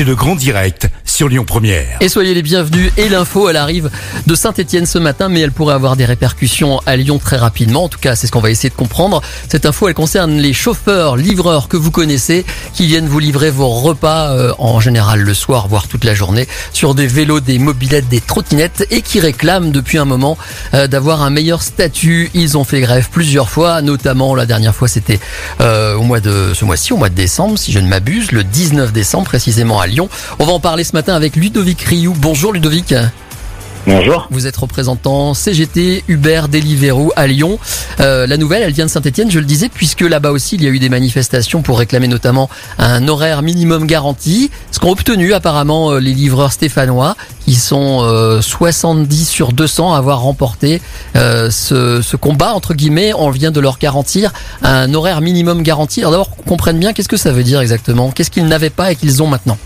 c'est le grand direct sur Lyon Première. Et soyez les bienvenus. Et l'info, elle arrive de Saint-Etienne ce matin, mais elle pourrait avoir des répercussions à Lyon très rapidement. En tout cas, c'est ce qu'on va essayer de comprendre. Cette info, elle concerne les chauffeurs, livreurs que vous connaissez, qui viennent vous livrer vos repas euh, en général le soir, voire toute la journée, sur des vélos, des mobilettes, des trottinettes, et qui réclament depuis un moment euh, d'avoir un meilleur statut. Ils ont fait grève plusieurs fois, notamment la dernière fois, c'était euh, au mois de ce mois-ci, au mois de décembre, si je ne m'abuse, le 19 décembre précisément à Lyon. On va en parler ce matin avec Ludovic Rioux. Bonjour Ludovic. Bonjour. Vous êtes représentant CGT Uber Deliveroo à Lyon. Euh, la nouvelle, elle vient de Saint-Etienne, je le disais, puisque là-bas aussi, il y a eu des manifestations pour réclamer notamment un horaire minimum garanti. Ce qu'ont obtenu apparemment euh, les livreurs stéphanois, qui sont euh, 70 sur 200 à avoir remporté euh, ce, ce combat, entre guillemets. On vient de leur garantir un horaire minimum garanti. Alors d'abord, qu'on comprenne bien, qu'est-ce que ça veut dire exactement? Qu'est-ce qu'ils n'avaient pas et qu'ils ont maintenant?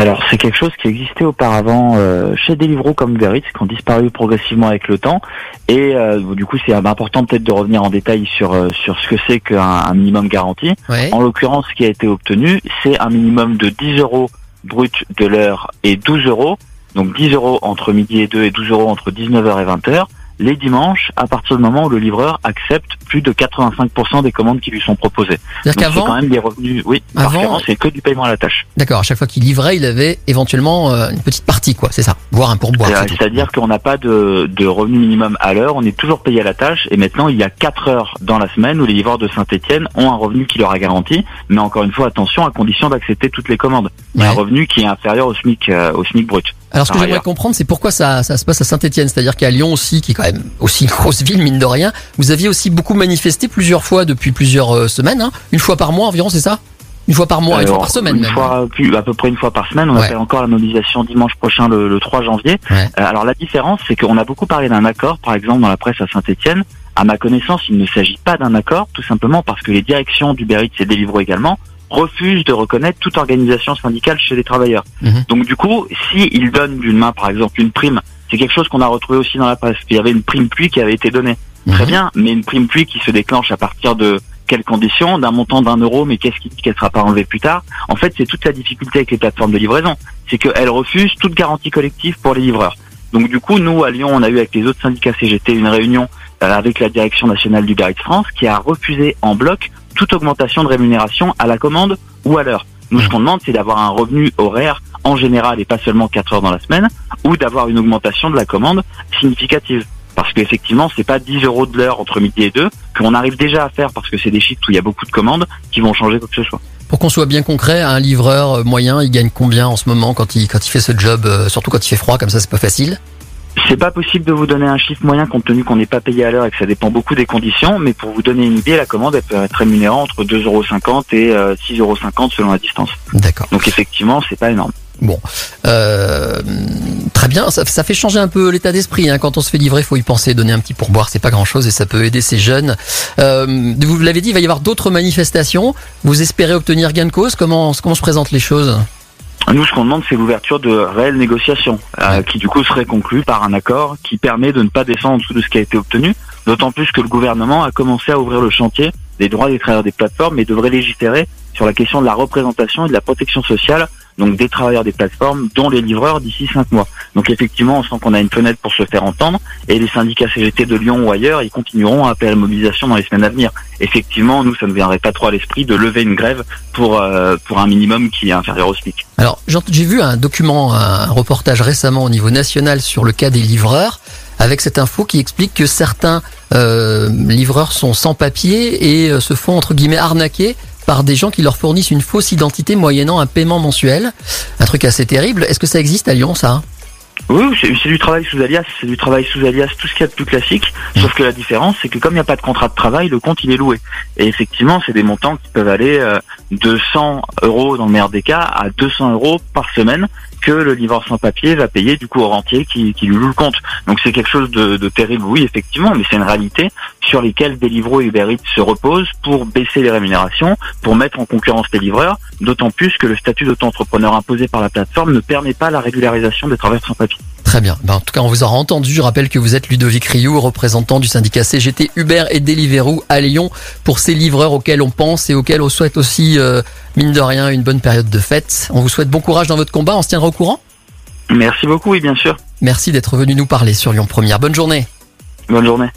Alors, c'est quelque chose qui existait auparavant euh, chez Deliveroo comme Eats, qui ont disparu progressivement avec le temps. Et euh, du coup, c'est important peut-être de revenir en détail sur euh, sur ce que c'est qu'un un minimum garanti. Ouais. En l'occurrence, ce qui a été obtenu, c'est un minimum de 10 euros brut de l'heure et 12 euros. Donc 10 euros entre midi et 2 et 12 euros entre 19h et 20h. Les dimanches, à partir du moment où le livreur accepte plus de 85% des commandes qui lui sont proposées. C'est-à-dire quand même des revenus, oui, Avant- c'est que du paiement à la tâche. d'accord, à chaque fois qu'il livrait, il avait éventuellement euh, une petite partie, quoi. C'est ça, voire un pourboire. C'est-à-dire qu'on n'a pas de, de revenu minimum à l'heure, on est toujours payé à la tâche, et maintenant il y a 4 heures dans la semaine où les livreurs de Saint-Etienne ont un revenu qui leur a garanti, mais encore une fois, attention, à condition d'accepter toutes les commandes. Un revenu qui est inférieur au SMIC, euh, au SMIC brut. Alors ce que Par j'aimerais comprendre, c'est pourquoi ça, ça se passe à Saint-Etienne, c'est-à-dire qu'à Lyon aussi, qui est quand même aussi une grosse ville mine de rien, vous aviez aussi beaucoup manifesté plusieurs fois depuis plusieurs euh, semaines, hein une fois par mois environ, c'est ça? Une fois par mois, une fois par semaine une même. fois, plus, à peu près une fois par semaine. On Ouais. appelle encore la mobilisation dimanche prochain, le, le 3 janvier. Ouais. Euh, alors la différence, c'est qu'on a beaucoup parlé d'un accord, par exemple dans la presse à Saint-Etienne. À ma connaissance, il ne s'agit pas d'un accord, tout simplement parce que les directions du Eats et Deliveroo également refusent de reconnaître toute organisation syndicale chez les travailleurs. Mhm. Donc du coup, s'ils donnent d'une main, par exemple, une prime, c'est quelque chose qu'on a retrouvé aussi dans la presse. Il y avait une prime pluie qui avait été donnée. Très Mhm. bien, mais une prime pluie qui se déclenche à partir de quelles conditions D'un montant d'un euro, mais qu'est-ce qui dit qu'elle sera pas enlevée plus tard? En fait, c'est toute la difficulté avec les plateformes de livraison. C'est qu'elles refusent toute garantie collective pour les livreurs. Donc du coup, nous, à Lyon, on a eu avec les autres syndicats CGT une réunion euh, avec la direction nationale du Eats France qui a refusé en bloc toute augmentation de rémunération à la commande ou à l'heure. Nous, ce qu'on demande, c'est d'avoir un revenu horaire en général et pas seulement 4 heures dans la semaine, ou d'avoir une augmentation de la commande significative. Parce qu'effectivement, c'est pas 10 euros de l'heure entre midi et 2 qu'on arrive déjà à faire parce que c'est des chiffres où il y a beaucoup de commandes qui vont changer quoi que ce soit. Pour qu'on soit bien concret, un livreur euh, moyen, il gagne combien en ce moment quand il quand il fait ce job, euh, surtout quand il fait froid comme ça, c'est pas facile? C'est pas possible de vous donner un chiffre moyen compte tenu qu'on n'est pas payé à l'heure et que ça dépend beaucoup des conditions, mais pour vous donner une idée, la commande elle peut être rémunérée entre 2,50 euros et euh, 6,50 euros selon la distance. D'accord. Donc effectivement, c'est pas énorme. Bon, euh, très bien. Ça, ça fait changer un peu l'état d'esprit. Hein. Quand on se fait livrer, faut y penser, donner un petit pourboire, c'est pas grand-chose et ça peut aider ces jeunes. Euh, vous l'avez dit, il va y avoir d'autres manifestations. Vous espérez obtenir gain de cause? Comment comment se présentent les choses? Nous, ce qu'on demande, c'est l'ouverture de réelles négociations, euh, qui du coup serait conclue par un accord qui permet de ne pas descendre en dessous de ce qui a été obtenu, d'autant plus que le gouvernement a commencé à ouvrir le chantier des droits des travailleurs des plateformes et devrait légiférer sur la question de la représentation et de la protection sociale, donc des travailleurs des plateformes, dont les livreurs d'ici cinq mois. Donc effectivement, on sent qu'on a une fenêtre pour se faire entendre, et les syndicats CGT de Lyon ou ailleurs, ils continueront à appeler à la mobilisation dans les semaines à venir. Effectivement, nous, ça ne viendrait pas trop à l'esprit de lever une grève pour, euh, pour un minimum qui est inférieur au SMIC. Alors, j'ai vu un document, un reportage récemment au niveau national sur le cas des livreurs, avec cette info qui explique que certains euh, livreurs sont sans papier et euh, se font entre guillemets arnaquer par des gens qui leur fournissent une fausse identité moyennant un paiement mensuel. Un truc assez terrible. Est-ce que ça existe à Lyon, ça? Oui, c'est du travail sous alias, c'est du travail sous alias, tout ce qu'il y a de plus classique. Sauf que la différence, c'est que comme il n'y a pas de contrat de travail, le compte il est loué. Et effectivement, c'est des montants qui peuvent aller euh, de 100 euros dans le meilleur des cas à 200 euros par semaine que le livreur sans papier va payer du coup au rentier qui, qui lui loue le compte. Donc c'est quelque chose de, de terrible, oui, effectivement, mais c'est une réalité sur lesquelles Deliveroo et Uber se reposent pour baisser les rémunérations, pour mettre en concurrence les livreurs, d'autant plus que le statut d'auto-entrepreneur imposé par la plateforme ne permet pas la régularisation des travailleurs sans papier. Très bien. Ben, en tout cas, on vous aura entendu. Je rappelle que vous êtes Ludovic Rioux, représentant du syndicat CGT Uber et Deliveroo à Lyon pour ces livreurs auxquels on pense et auxquels on souhaite aussi, euh, mine de rien, une bonne période de fête. On vous souhaite bon courage dans votre combat. On se tiendra au courant. Merci beaucoup, oui, bien sûr. Merci d'être venu nous parler sur Lyon Première. Bonne journée. Bonne journée.